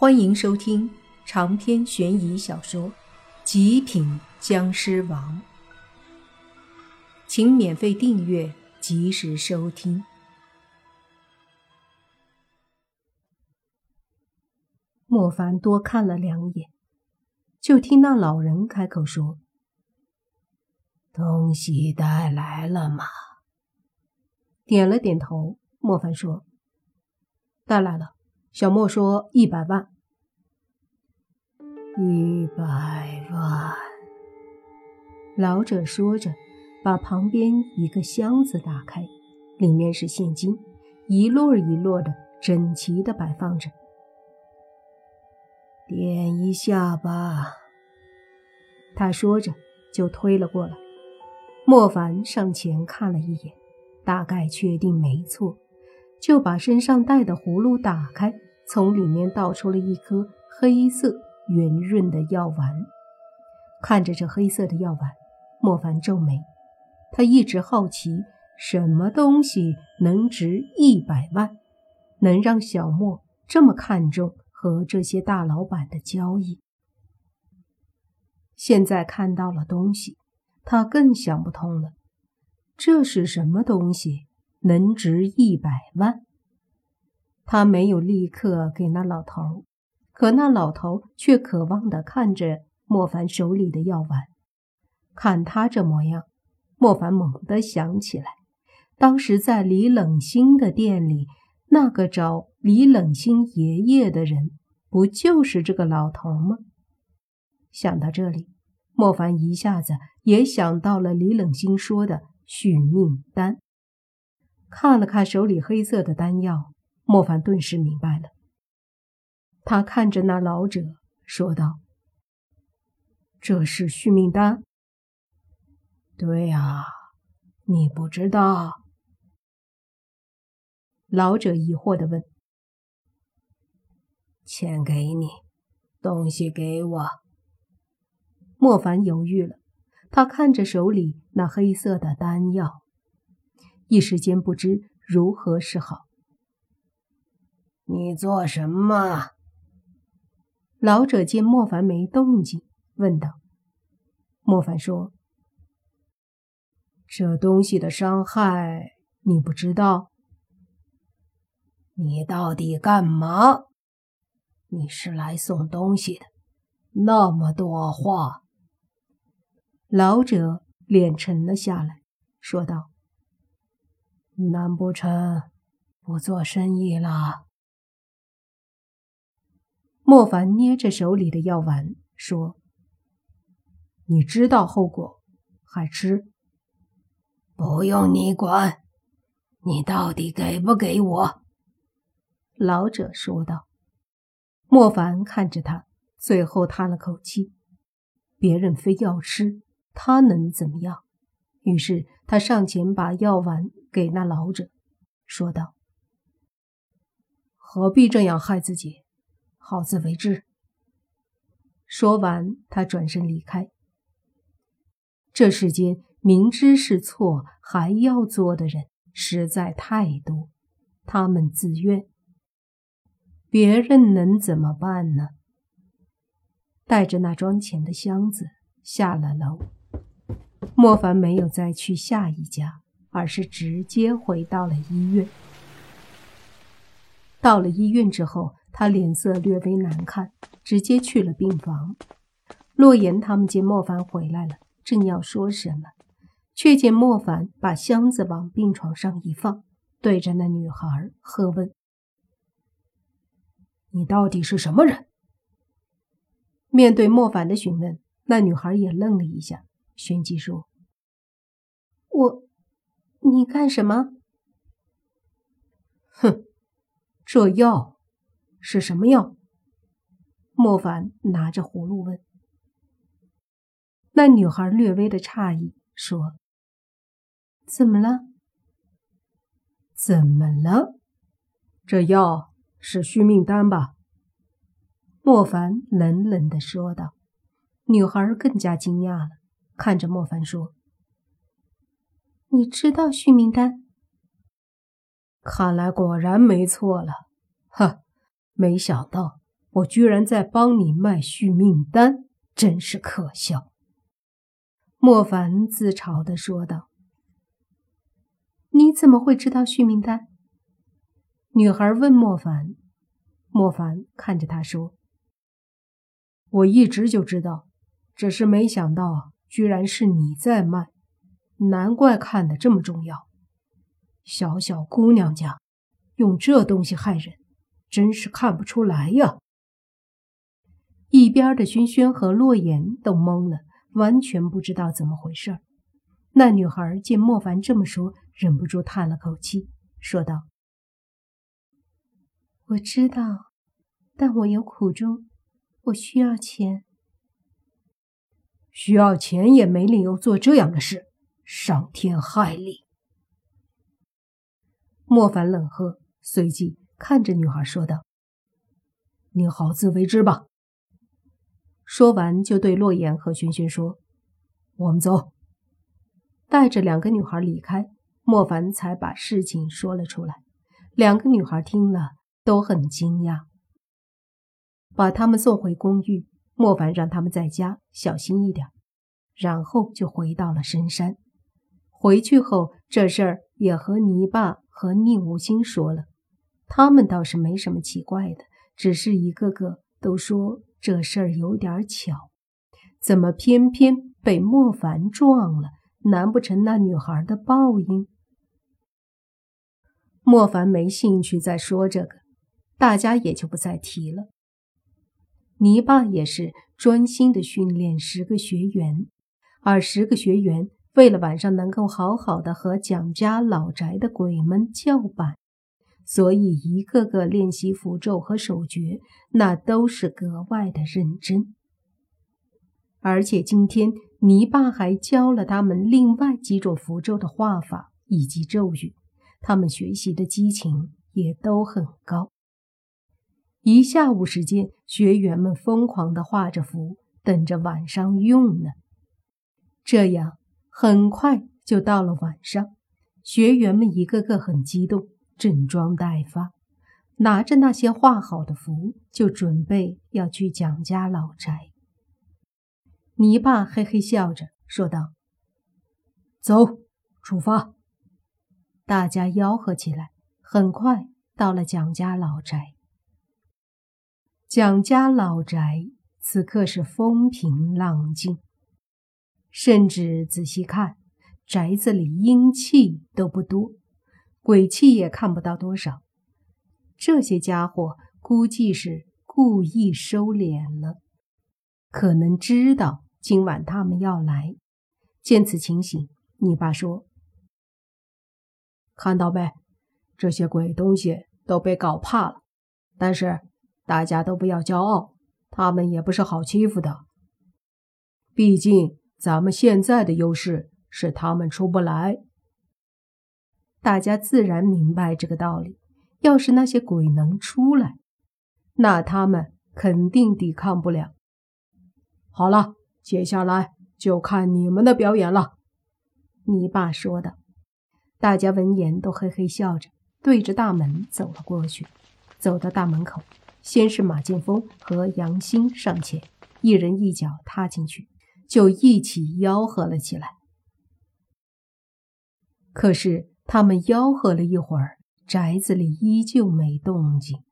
欢迎收听长篇悬疑小说《极品僵尸王》，请免费订阅，及时收听。莫凡多看了两眼，就听那老人开口说：“东西带来了吗？”点了点头。莫凡说：“带来了。”小莫说：“一百万，一百万。”老者说着，把旁边一个箱子打开，里面是现金，一摞一摞的整齐的摆放着。点一下吧。他说着就推了过来。莫凡上前看了一眼，大概确定没错。就把身上带的葫芦打开，从里面倒出了一颗黑色圆润的药丸。看着这黑色的药丸，莫凡皱眉。他一直好奇，什么东西能值一百万，能让小莫这么看重和这些大老板的交易？现在看到了东西，他更想不通了。这是什么东西？能值一百万，他没有立刻给那老头，可那老头却渴望地看着莫凡手里的药丸。看他这模样，莫凡猛地想起来，当时在李冷星的店里，那个找李冷星爷爷的人，不就是这个老头吗？想到这里，莫凡一下子也想到了李冷星说的续命丹。看了看手里黑色的丹药，莫凡顿时明白了。他看着那老者说道：“这是续命丹。”“对呀，你不知道？”老者疑惑的问。“钱给你，东西给我。”莫凡犹豫了，他看着手里那黑色的丹药。一时间不知如何是好。你做什么？老者见莫凡没动静，问道。莫凡说：“这东西的伤害你不知道。你到底干嘛？你是来送东西的？那么多话。”老者脸沉了下来，说道。难不成不做生意了？莫凡捏着手里的药丸说：“你知道后果，还吃？不用你管。你到底给不给我？”老者说道。莫凡看着他，最后叹了口气：“别人非要吃，他能怎么样？”于是他上前把药丸。给那老者说道：“何必这样害自己？好自为之。”说完，他转身离开。这世间明知是错还要做的人实在太多，他们自愿，别人能怎么办呢？带着那装钱的箱子下了楼，莫凡没有再去下一家。而是直接回到了医院。到了医院之后，他脸色略微难看，直接去了病房。洛言他们见莫凡回来了，正要说什么，却见莫凡把箱子往病床上一放，对着那女孩喝问：“你到底是什么人？”面对莫凡的询问，那女孩也愣了一下，旋即说：“我。”你干什么？哼，这药是什么药？莫凡拿着葫芦问。那女孩略微的诧异，说：“怎么了？怎么了？这药是续命丹吧？”莫凡冷冷的说道。女孩更加惊讶了，看着莫凡说。你知道续命丹？看来果然没错了。呵，没想到我居然在帮你卖续命丹，真是可笑。”莫凡自嘲的说道。“你怎么会知道续命丹？”女孩问莫凡。莫凡看着他说：“我一直就知道，只是没想到居然是你在卖，难怪看得这么重要。小小姑娘家用这东西害人，真是看不出来呀。”一边的轩轩和洛言都懵了，完全不知道怎么回事。那女孩见莫凡这么说，忍不住叹了口气，说道。我知道，但我有苦衷，我需要钱。需要钱也没理由做这样的事，伤天害理。莫凡冷喝，随即看着女孩说道：“你好自为之吧。”说完，就对洛言和轩轩说：“我们走。”带着两个女孩离开，莫凡才把事情说了出来。两个女孩听了。都很惊讶，把他们送回公寓。莫凡让他们在家小心一点，然后就回到了深山。回去后，这事儿也和泥巴和宁无心说了，他们倒是没什么奇怪的，只是一个个都说这事儿有点巧，怎么偏偏被莫凡撞了？难不成那女孩的报应？莫凡没兴趣再说这个。大家也就不再提了。泥巴也是专心的训练十个学员，而十个学员为了晚上能够好好的和蒋家老宅的鬼们叫板，所以一个个练习符咒和手诀，那都是格外的认真。而且今天泥巴还教了他们另外几种符咒的画法以及咒语，他们学习的激情也都很高。一下午时间，学员们疯狂地画着符，等着晚上用呢。这样很快就到了晚上，学员们一个个很激动，整装待发，拿着那些画好的符，就准备要去蒋家老宅。泥巴嘿嘿笑着说道：“走，出发！”大家吆喝起来，很快到了蒋家老宅。蒋家老宅此刻是风平浪静，甚至仔细看，宅子里阴气都不多，鬼气也看不到多少。这些家伙估计是故意收敛了，可能知道今晚他们要来。见此情形，你爸说：“看到没？这些鬼东西都被搞怕了，但是……”大家都不要骄傲，他们也不是好欺负的。毕竟咱们现在的优势是他们出不来。大家自然明白这个道理。要是那些鬼能出来，那他们肯定抵抗不了。好了，接下来就看你们的表演了。”你爸说的。大家闻言都嘿嘿笑着，对着大门走了过去。走到大门口。先是马剑锋和杨兴上前，一人一脚踏进去，就一起吆喝了起来。可是他们吆喝了一会儿，宅子里依旧没动静。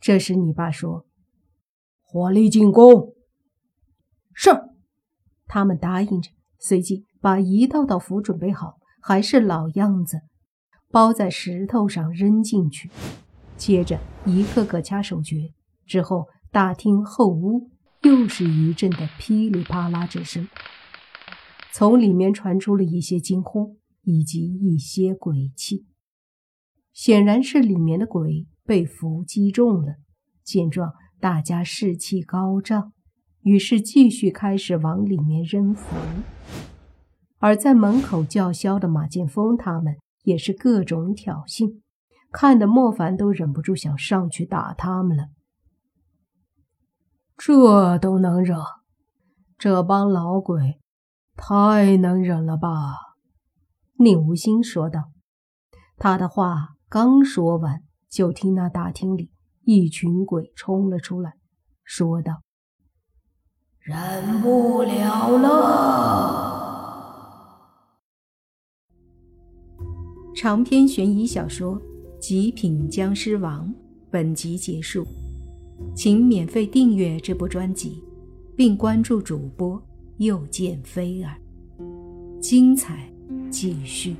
这时，你爸说：“火力进攻。”是。他们答应着，随即把一道道符准备好，还是老样子，包在石头上扔进去。接着，一个个掐手诀，之后大厅后屋又是一阵的噼里啪啦之声，从里面传出了一些惊呼以及一些鬼气，显然是里面的鬼被符击中了。见状，大家士气高涨，于是继续开始往里面扔符。而在门口叫嚣的马剑锋他们也是各种挑衅。看得莫凡都忍不住想上去打他们了。这都能忍？这帮老鬼太能忍了吧？宁无心说道。他的话刚说完，就听那大厅里一群鬼冲了出来，说道：“忍不了了！”长篇悬疑小说《极品僵尸王》本集结束，请免费订阅这部专辑，并关注主播又见菲儿，精彩继续。